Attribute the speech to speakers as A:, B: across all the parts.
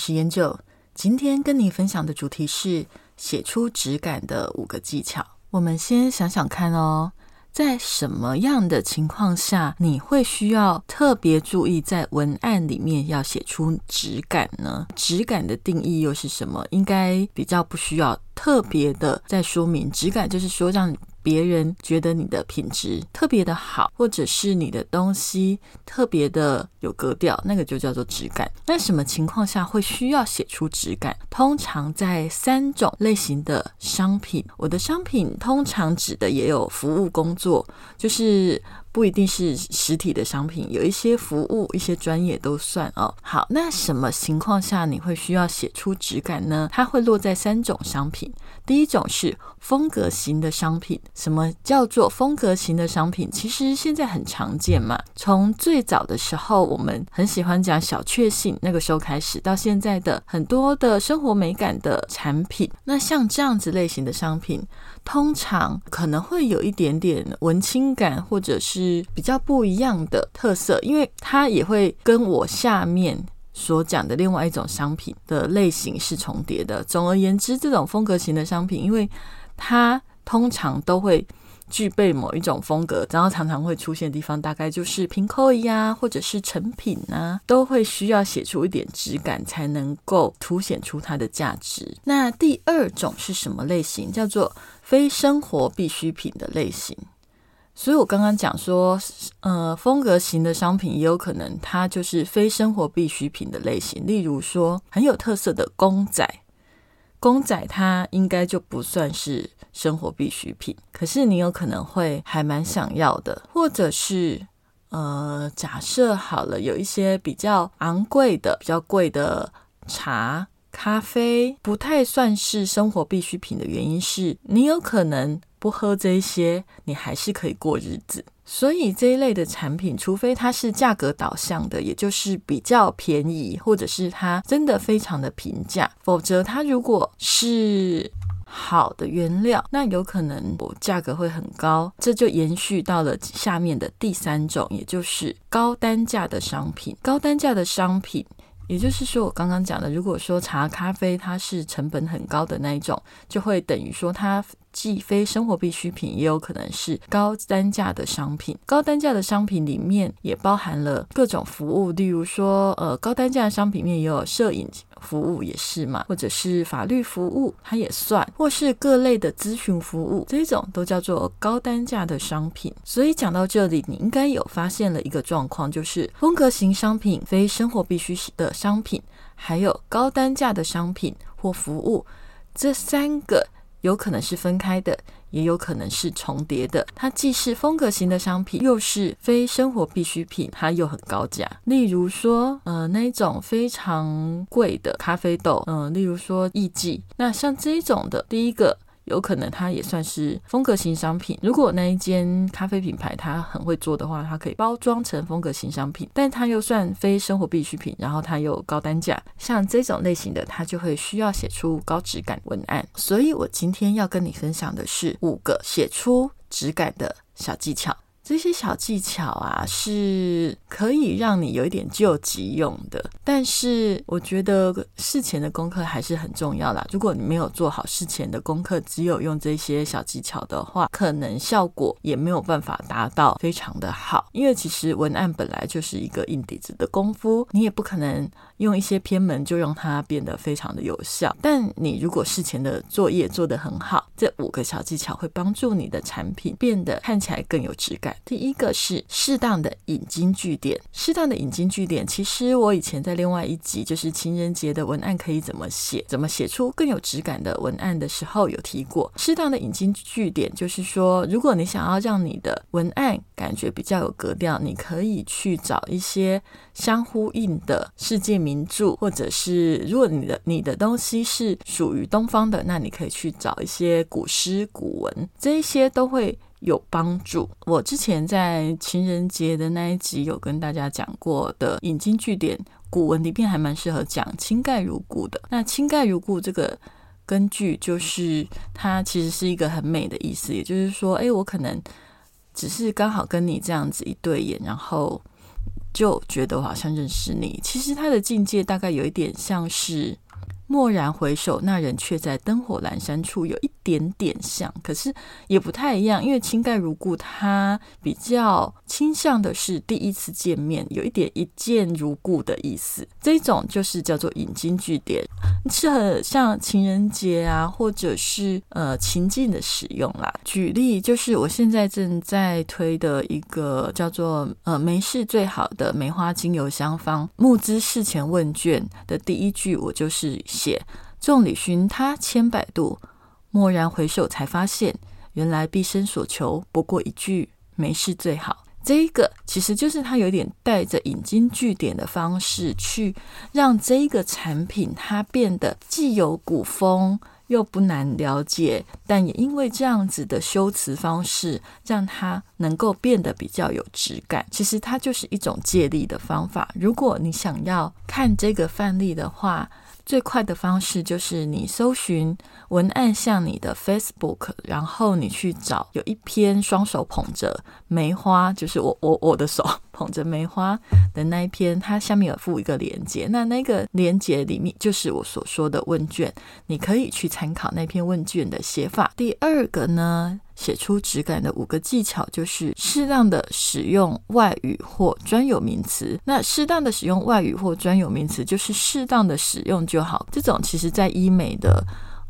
A: 是研究。今天跟你分享的主题是写出质感的五个技巧。我们先想想看哦，在什么样的情况下你会需要特别注意在文案里面要写出质感呢？质感的定义又是什么？应该比较不需要特别的在说明。质感就是说让。别人觉得你的品质特别的好，或者是你的东西特别的有格调，那个就叫做质感。那什么情况下会需要写出质感？通常在三种类型的商品。我的商品通常指的也有服务工作，就是不一定是实体的商品，有一些服务、一些专业都算哦。好，那什么情况下你会需要写出质感呢？它会落在三种商品。第一种是风格型的商品。什么叫做风格型的商品？其实现在很常见嘛。从最早的时候，我们很喜欢讲小确幸，那个时候开始，到现在的很多的生活美感的产品，那像这样子类型的商品，通常可能会有一点点文青感，或者是比较不一样的特色，因为它也会跟我下面所讲的另外一种商品的类型是重叠的。总而言之，这种风格型的商品，因为它通常都会具备某一种风格，然后常常会出现的地方，大概就是平扣呀，或者是成品啊，都会需要写出一点质感，才能够凸显出它的价值。那第二种是什么类型？叫做非生活必需品的类型。所以我刚刚讲说，呃，风格型的商品也有可能它就是非生活必需品的类型，例如说很有特色的公仔。公仔它应该就不算是生活必需品，可是你有可能会还蛮想要的，或者是呃，假设好了，有一些比较昂贵的、比较贵的茶、咖啡，不太算是生活必需品的原因是，你有可能不喝这些，你还是可以过日子。所以这一类的产品，除非它是价格导向的，也就是比较便宜，或者是它真的非常的平价，否则它如果是好的原料，那有可能价格会很高。这就延续到了下面的第三种，也就是高单价的商品。高单价的商品，也就是说我刚刚讲的，如果说茶咖啡它是成本很高的那一种，就会等于说它。既非生活必需品，也有可能是高单价的商品。高单价的商品里面也包含了各种服务，例如说，呃，高单价的商品面也有摄影服务，也是嘛，或者是法律服务，它也算，或是各类的咨询服务，这种都叫做高单价的商品。所以讲到这里，你应该有发现了一个状况，就是风格型商品、非生活必需的商品，还有高单价的商品或服务，这三个。有可能是分开的，也有可能是重叠的。它既是风格型的商品，又是非生活必需品，它又很高价。例如说，呃，那一种非常贵的咖啡豆，嗯，例如说艺妓。那像这一种的，第一个。有可能它也算是风格型商品。如果那一间咖啡品牌它很会做的话，它可以包装成风格型商品，但它又算非生活必需品，然后它又高单价，像这种类型的，它就会需要写出高质感文案。所以我今天要跟你分享的是五个写出质感的小技巧。这些小技巧啊，是可以让你有一点救急用的。但是我觉得事前的功课还是很重要啦。如果你没有做好事前的功课，只有用这些小技巧的话，可能效果也没有办法达到非常的好。因为其实文案本来就是一个硬底子的功夫，你也不可能用一些偏门就让它变得非常的有效。但你如果事前的作业做得很好，这五个小技巧会帮助你的产品变得看起来更有质感。第一个是适当的引经据典，适当的引经据典。其实我以前在另外一集就是情人节的文案可以怎么写，怎么写出更有质感的文案的时候有提过。适当的引经据典，就是说，如果你想要让你的文案感觉比较有格调，你可以去找一些相呼应的世界名著，或者是如果你的你的东西是属于东方的，那你可以去找一些古诗古文，这一些都会。有帮助。我之前在情人节的那一集有跟大家讲过的引经据典，古文里面还蛮适合讲“倾盖如故”的。那“倾盖如故”这个根据就是它其实是一个很美的意思，也就是说，哎，我可能只是刚好跟你这样子一对眼，然后就觉得我好像认识你。其实它的境界大概有一点像是。蓦然回首，那人却在灯火阑珊处，有一点点像，可是也不太一样。因为倾盖如故，它比较倾向的是第一次见面，有一点一见如故的意思。这种就是叫做引经据典，适合像情人节啊，或者是呃情境的使用啦。举例就是我现在正在推的一个叫做呃梅事最好的梅花精油香方募资事前问卷的第一句，我就是。写众里寻他千百度，蓦然回首，才发现原来毕生所求不过一句没事最好。这一个其实就是他有点带着引经据典的方式，去让这一个产品它变得既有古风又不难了解，但也因为这样子的修辞方式，让它能够变得比较有质感。其实它就是一种借力的方法。如果你想要看这个范例的话，最快的方式就是你搜寻文案像你的 Facebook，然后你去找有一篇双手捧着梅花，就是我我我的手捧着梅花的那一篇，它下面有附一个链接，那那个链接里面就是我所说的问卷，你可以去参考那篇问卷的写法。第二个呢？写出质感的五个技巧，就是适当的使用外语或专有名词。那适当的使用外语或专有名词，就是适当的使用就好。这种其实在医美的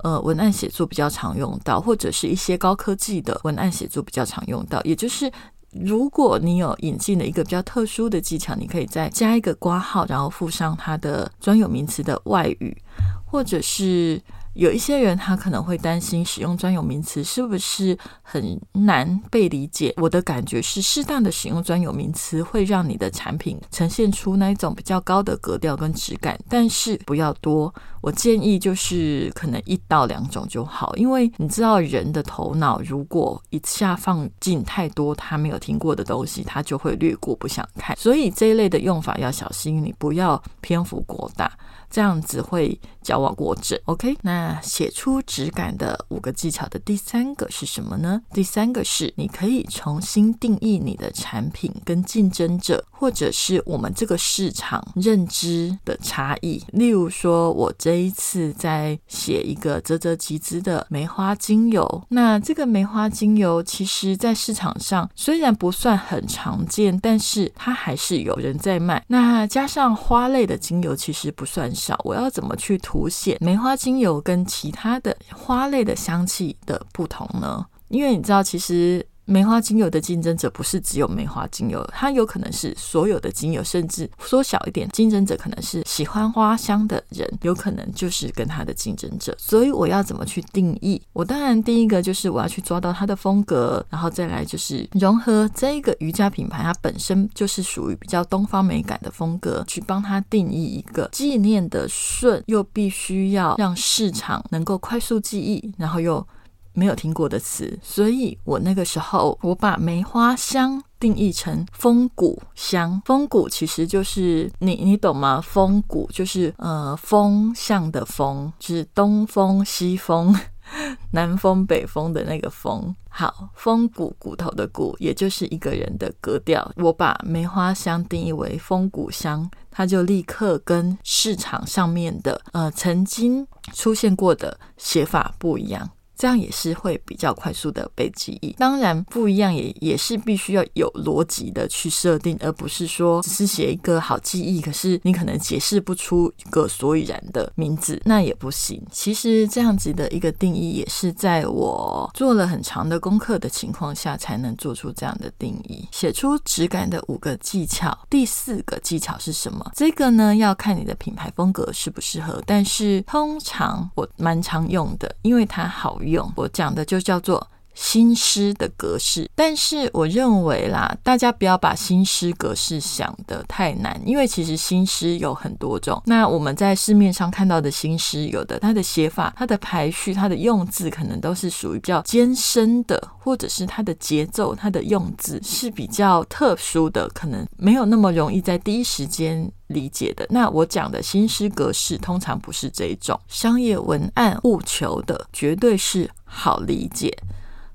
A: 呃文案写作比较常用到，或者是一些高科技的文案写作比较常用到。也就是如果你有引进了一个比较特殊的技巧，你可以再加一个挂号，然后附上它的专有名词的外语，或者是。有一些人他可能会担心使用专有名词是不是很难被理解。我的感觉是，适当的使用专有名词会让你的产品呈现出那一种比较高的格调跟质感，但是不要多。我建议就是可能一到两种就好，因为你知道人的头脑如果一下放进太多他没有听过的东西，他就会略过不想看。所以这一类的用法要小心，你不要篇幅过大。这样子会矫枉过正。OK，那写出质感的五个技巧的第三个是什么呢？第三个是你可以重新定义你的产品跟竞争者，或者是我们这个市场认知的差异。例如说，我这一次在写一个啧啧集资的梅花精油，那这个梅花精油其实在市场上虽然不算很常见，但是它还是有人在卖。那加上花类的精油，其实不算。我要怎么去凸显梅花精油跟其他的花类的香气的不同呢？因为你知道，其实。梅花精油的竞争者不是只有梅花精油，它有可能是所有的精油，甚至缩小一点，竞争者可能是喜欢花香的人，有可能就是跟它的竞争者。所以我要怎么去定义？我当然第一个就是我要去抓到它的风格，然后再来就是融合这个瑜伽品牌，它本身就是属于比较东方美感的风格，去帮它定义一个纪念的顺，又必须要让市场能够快速记忆，然后又。没有听过的词，所以我那个时候我把梅花香定义成风骨香。风骨其实就是你你懂吗？风骨就是呃风向的风，就是东风西风、南风北风的那个风。好，风骨骨头的骨，也就是一个人的格调。我把梅花香定义为风骨香，它就立刻跟市场上面的呃曾经出现过的写法不一样。这样也是会比较快速的被记忆。当然不一样，也也是必须要有逻辑的去设定，而不是说只是写一个好记忆，可是你可能解释不出一个所以然的名字，那也不行。其实这样子的一个定义，也是在我做了很长的功课的情况下，才能做出这样的定义。写出质感的五个技巧，第四个技巧是什么？这个呢，要看你的品牌风格适不适合。但是通常我蛮常用的，因为它好用用。我讲的就叫做。新诗的格式，但是我认为啦，大家不要把新诗格式想得太难，因为其实新诗有很多种。那我们在市面上看到的新诗，有的它的写法、它的排序、它的用字，可能都是属于比较艰深的，或者是它的节奏、它的用字是比较特殊的，可能没有那么容易在第一时间理解的。那我讲的新诗格式，通常不是这一种商业文案务求的，绝对是好理解。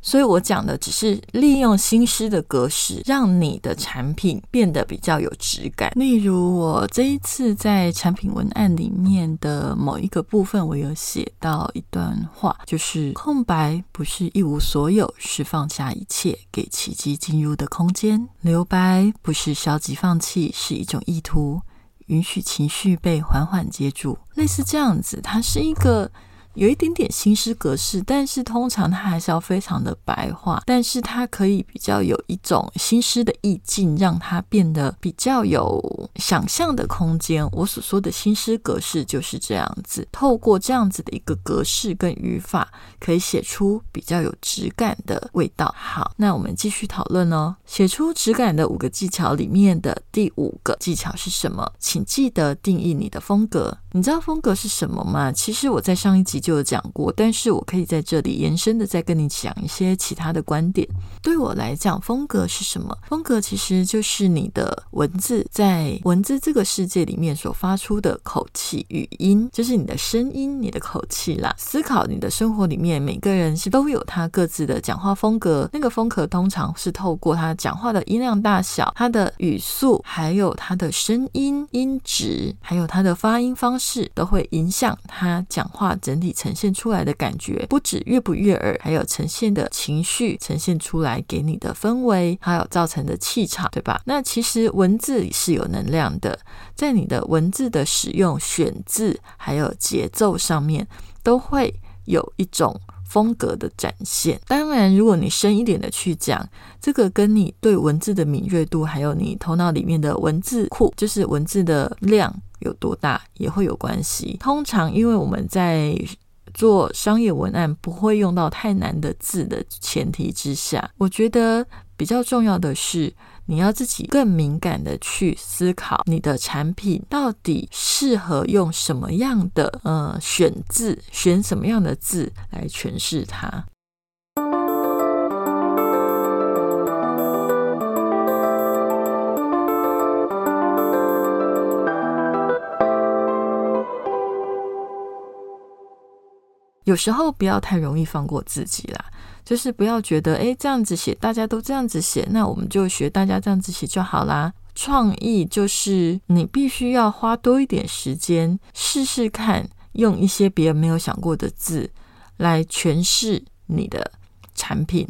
A: 所以我讲的只是利用新诗的格式，让你的产品变得比较有质感。例如，我这一次在产品文案里面的某一个部分，我有写到一段话，就是空白不是一无所有，是放下一切，给奇迹进入的空间；留白不是消极放弃，是一种意图，允许情绪被缓缓接住。类似这样子，它是一个。有一点点新诗格式，但是通常它还是要非常的白话，但是它可以比较有一种新诗的意境，让它变得比较有想象的空间。我所说的新诗格式就是这样子，透过这样子的一个格式跟语法，可以写出比较有质感的味道。好，那我们继续讨论哦。写出质感的五个技巧里面的第五个技巧是什么？请记得定义你的风格。你知道风格是什么吗？其实我在上一集。就有讲过，但是我可以在这里延伸的再跟你讲一些其他的观点。对我来讲，风格是什么？风格其实就是你的文字在文字这个世界里面所发出的口气、语音，就是你的声音、你的口气啦。思考你的生活里面，每个人是都有他各自的讲话风格，那个风格通常是透过他讲话的音量大小、他的语速，还有他的声音音质，还有他的发音方式，是都会影响他讲话整体。呈现出来的感觉不止悦不悦耳，还有呈现的情绪呈现出来给你的氛围，还有造成的气场，对吧？那其实文字是有能量的，在你的文字的使用、选字还有节奏上面，都会有一种风格的展现。当然，如果你深一点的去讲，这个跟你对文字的敏锐度，还有你头脑里面的文字库，就是文字的量有多大，也会有关系。通常，因为我们在做商业文案不会用到太难的字的前提之下，我觉得比较重要的是，你要自己更敏感的去思考你的产品到底适合用什么样的呃选字，选什么样的字来诠释它。有时候不要太容易放过自己啦，就是不要觉得诶这样子写大家都这样子写，那我们就学大家这样子写就好啦。创意就是你必须要花多一点时间试试看，用一些别人没有想过的字来诠释你的产品，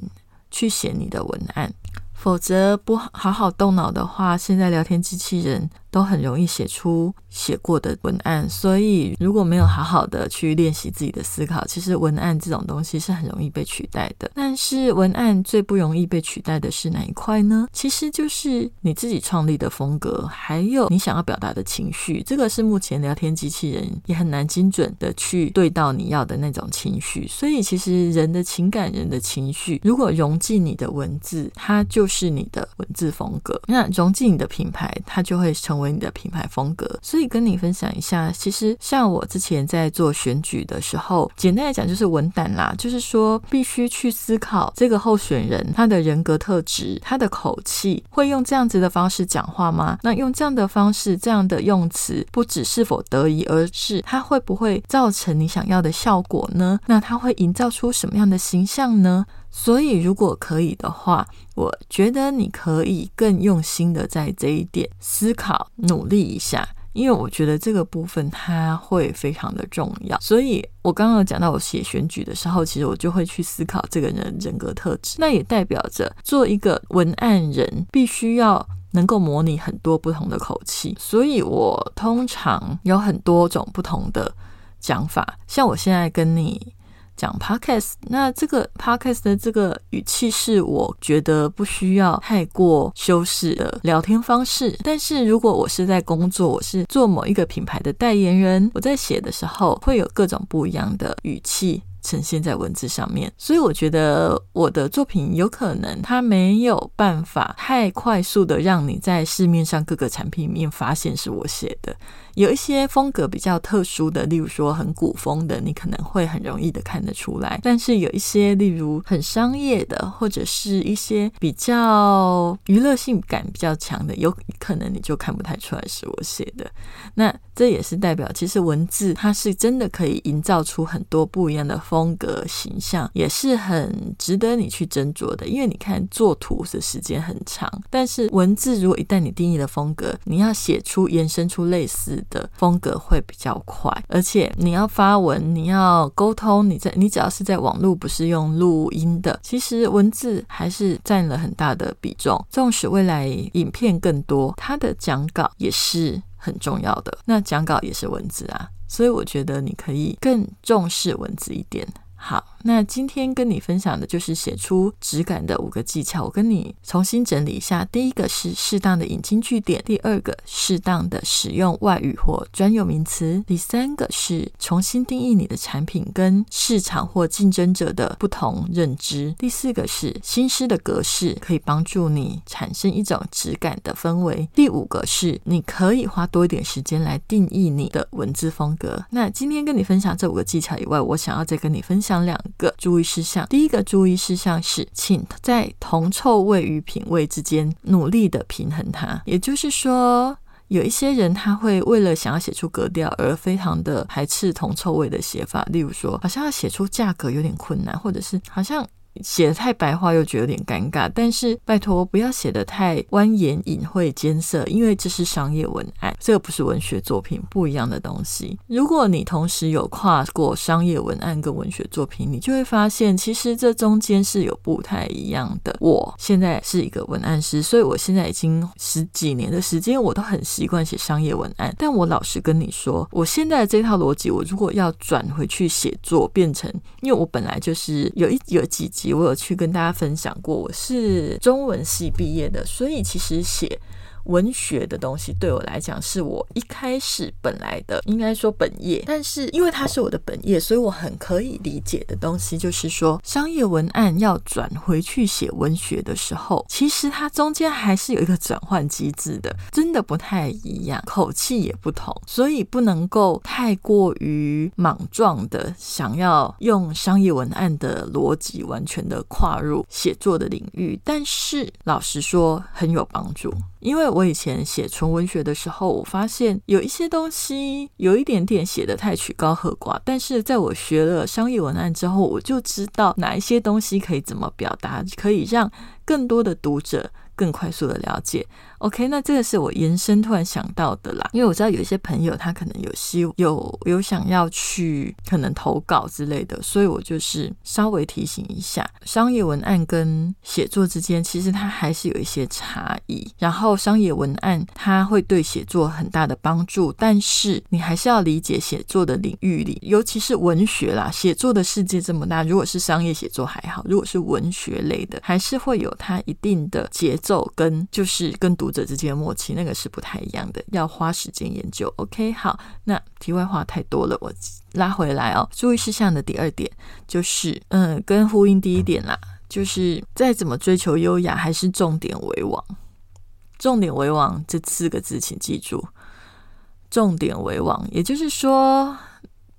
A: 去写你的文案。否则不好好动脑的话，现在聊天机器人。都很容易写出写过的文案，所以如果没有好好的去练习自己的思考，其实文案这种东西是很容易被取代的。但是文案最不容易被取代的是哪一块呢？其实就是你自己创立的风格，还有你想要表达的情绪。这个是目前聊天机器人也很难精准的去对到你要的那种情绪。所以其实人的情感、人的情绪，如果融进你的文字，它就是你的文字风格。那融进你的品牌，它就会成为。你的品牌风格，所以跟你分享一下。其实像我之前在做选举的时候，简单来讲就是文胆啦，就是说必须去思考这个候选人他的人格特质、他的口气，会用这样子的方式讲话吗？那用这样的方式、这样的用词，不只是否得宜，而是他会不会造成你想要的效果呢？那他会营造出什么样的形象呢？所以，如果可以的话，我觉得你可以更用心的在这一点思考、努力一下。因为我觉得这个部分它会非常的重要。所以我刚刚讲到我写选举的时候，其实我就会去思考这个人人格特质，那也代表着做一个文案人必须要。能够模拟很多不同的口气，所以我通常有很多种不同的讲法。像我现在跟你讲 podcast，那这个 podcast 的这个语气是我觉得不需要太过修饰的聊天方式。但是如果我是在工作，我是做某一个品牌的代言人，我在写的时候会有各种不一样的语气。呈现在文字上面，所以我觉得我的作品有可能它没有办法太快速的让你在市面上各个产品里面发现是我写的。有一些风格比较特殊的，例如说很古风的，你可能会很容易的看得出来。但是有一些，例如很商业的，或者是一些比较娱乐性感比较强的，有可能你就看不太出来是我写的。那这也是代表，其实文字它是真的可以营造出很多不一样的风格形象，也是很值得你去斟酌的。因为你看做图的时间很长，但是文字如果一旦你定义了风格，你要写出延伸出类似。的风格会比较快，而且你要发文，你要沟通，你在你只要是在网络，不是用录音的，其实文字还是占了很大的比重。纵使未来影片更多，它的讲稿也是很重要的。那讲稿也是文字啊，所以我觉得你可以更重视文字一点。好，那今天跟你分享的就是写出质感的五个技巧。我跟你重新整理一下：第一个是适当的引经据典；第二个，适当的使用外语或专有名词；第三个是重新定义你的产品跟市场或竞争者的不同认知；第四个是新诗的格式可以帮助你产生一种质感的氛围；第五个是你可以花多一点时间来定义你的文字风格。那今天跟你分享这五个技巧以外，我想要再跟你分享。两个注意事项，第一个注意事项是，请在铜臭味与品味之间努力的平衡它。也就是说，有一些人他会为了想要写出格调而非常的排斥铜臭味的写法，例如说，好像要写出价格有点困难，或者是好像。写的太白话又觉得有点尴尬，但是拜托不要写的太蜿蜒隐晦艰涩，因为这是商业文案，这个不是文学作品，不一样的东西。如果你同时有跨过商业文案跟文学作品，你就会发现其实这中间是有不太一样的。我现在是一个文案师，所以我现在已经十几年的时间，我都很习惯写商业文案。但我老实跟你说，我现在的这套逻辑，我如果要转回去写作，变成因为我本来就是有一有几集。我有去跟大家分享过，我是中文系毕业的，所以其实写。文学的东西对我来讲是我一开始本来的，应该说本业。但是因为它是我的本业，所以我很可以理解的东西，就是说商业文案要转回去写文学的时候，其实它中间还是有一个转换机制的，真的不太一样，口气也不同，所以不能够太过于莽撞的想要用商业文案的逻辑完全的跨入写作的领域。但是老实说，很有帮助。因为我以前写纯文学的时候，我发现有一些东西有一点点写的太曲高和寡，但是在我学了商业文案之后，我就知道哪一些东西可以怎么表达，可以让更多的读者。更快速的了解，OK，那这个是我延伸突然想到的啦，因为我知道有一些朋友他可能有希有有想要去可能投稿之类的，所以我就是稍微提醒一下，商业文案跟写作之间其实它还是有一些差异。然后商业文案它会对写作很大的帮助，但是你还是要理解写作的领域里，尤其是文学啦，写作的世界这么大，如果是商业写作还好，如果是文学类的，还是会有它一定的节。奏跟就是跟读读者之间的默契，那个是不太一样的，要花时间研究。OK，好，那题外话太多了，我拉回来哦。注意事项的第二点就是，嗯，跟呼应第一点啦，就是再怎么追求优雅，还是重点为王。重点为王这四个字，请记住，重点为王，也就是说，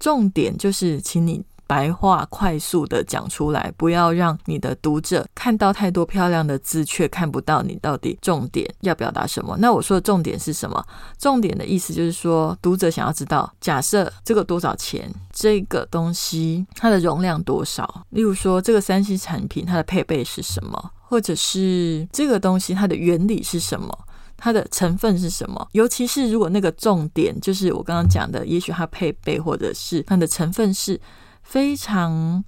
A: 重点就是请你。白话快速的讲出来，不要让你的读者看到太多漂亮的字，却看不到你到底重点要表达什么。那我说的重点是什么？重点的意思就是说，读者想要知道，假设这个多少钱，这个东西它的容量多少？例如说，这个三 C 产品它的配备是什么，或者是这个东西它的原理是什么？它的成分是什么？尤其是如果那个重点就是我刚刚讲的，也许它配备或者是它的成分是非常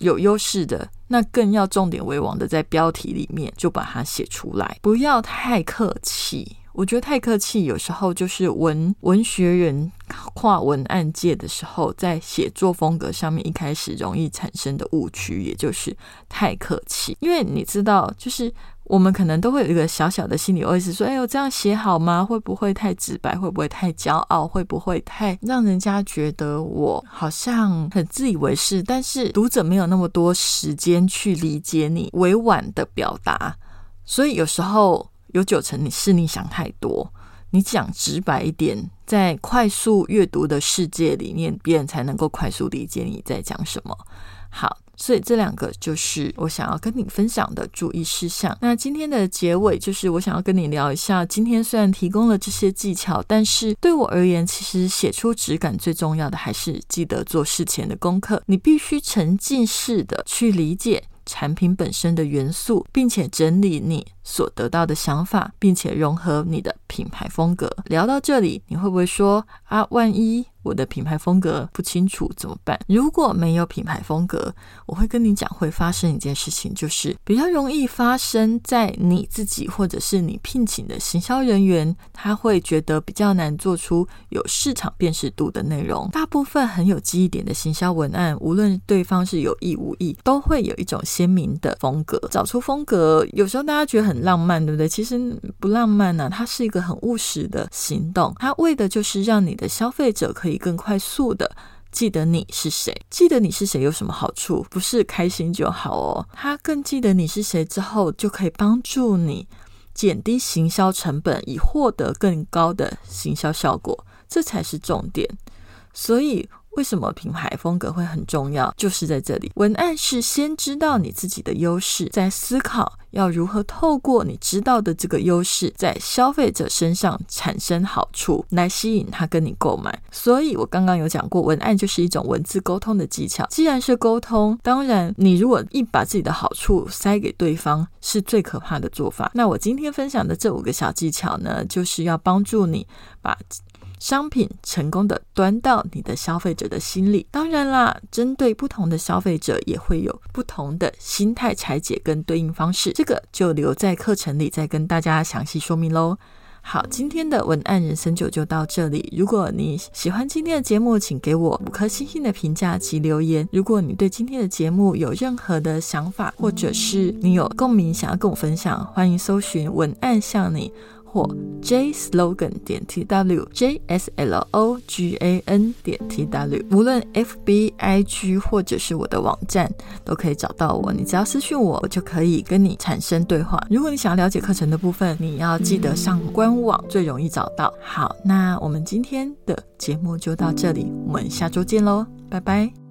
A: 有优势的，那更要重点为王的，在标题里面就把它写出来，不要太客气。我觉得太客气，有时候就是文文学人跨文案界的时候，在写作风格上面一开始容易产生的误区，也就是太客气。因为你知道，就是我们可能都会有一个小小的心理 OS，说：“哎呦，这样写好吗？会不会太直白？会不会太骄傲？会不会太让人家觉得我好像很自以为是？但是读者没有那么多时间去理解你委婉的表达，所以有时候。”有九成你是你想太多，你讲直白一点，在快速阅读的世界里面，别人才能够快速理解你在讲什么。好，所以这两个就是我想要跟你分享的注意事项。那今天的结尾就是我想要跟你聊一下，今天虽然提供了这些技巧，但是对我而言，其实写出质感最重要的还是记得做事前的功课，你必须沉浸式的去理解。产品本身的元素，并且整理你所得到的想法，并且融合你的品牌风格。聊到这里，你会不会说啊，万一？我的品牌风格不清楚怎么办？如果没有品牌风格，我会跟你讲会发生一件事情，就是比较容易发生在你自己或者是你聘请的行销人员，他会觉得比较难做出有市场辨识度的内容。大部分很有记忆点的行销文案，无论对方是有意无意，都会有一种鲜明的风格。找出风格，有时候大家觉得很浪漫，对不对？其实不浪漫呢，它是一个很务实的行动，它为的就是让你的消费者可以。更快速的记得你是谁，记得你是谁有什么好处？不是开心就好哦。他更记得你是谁之后，就可以帮助你减低行销成本，以获得更高的行销效果，这才是重点。所以。为什么品牌风格会很重要？就是在这里，文案是先知道你自己的优势，在思考要如何透过你知道的这个优势，在消费者身上产生好处，来吸引他跟你购买。所以我刚刚有讲过，文案就是一种文字沟通的技巧。既然是沟通，当然你如果一把自己的好处塞给对方，是最可怕的做法。那我今天分享的这五个小技巧呢，就是要帮助你把。商品成功的端到你的消费者的心里，当然啦，针对不同的消费者也会有不同的心态拆解跟对应方式，这个就留在课程里再跟大家详细说明喽。好，今天的文案人生九就到这里。如果你喜欢今天的节目，请给我五颗星星的评价及留言。如果你对今天的节目有任何的想法，或者是你有共鸣想要跟我分享，欢迎搜寻文案向你。或 j slogan 点 t w j s l o g a n 点 t w，无论 f b i g 或者是我的网站，都可以找到我。你只要私讯我，我就可以跟你产生对话。如果你想要了解课程的部分，你要记得上官网，最容易找到。好，那我们今天的节目就到这里，我们下周见喽，拜拜。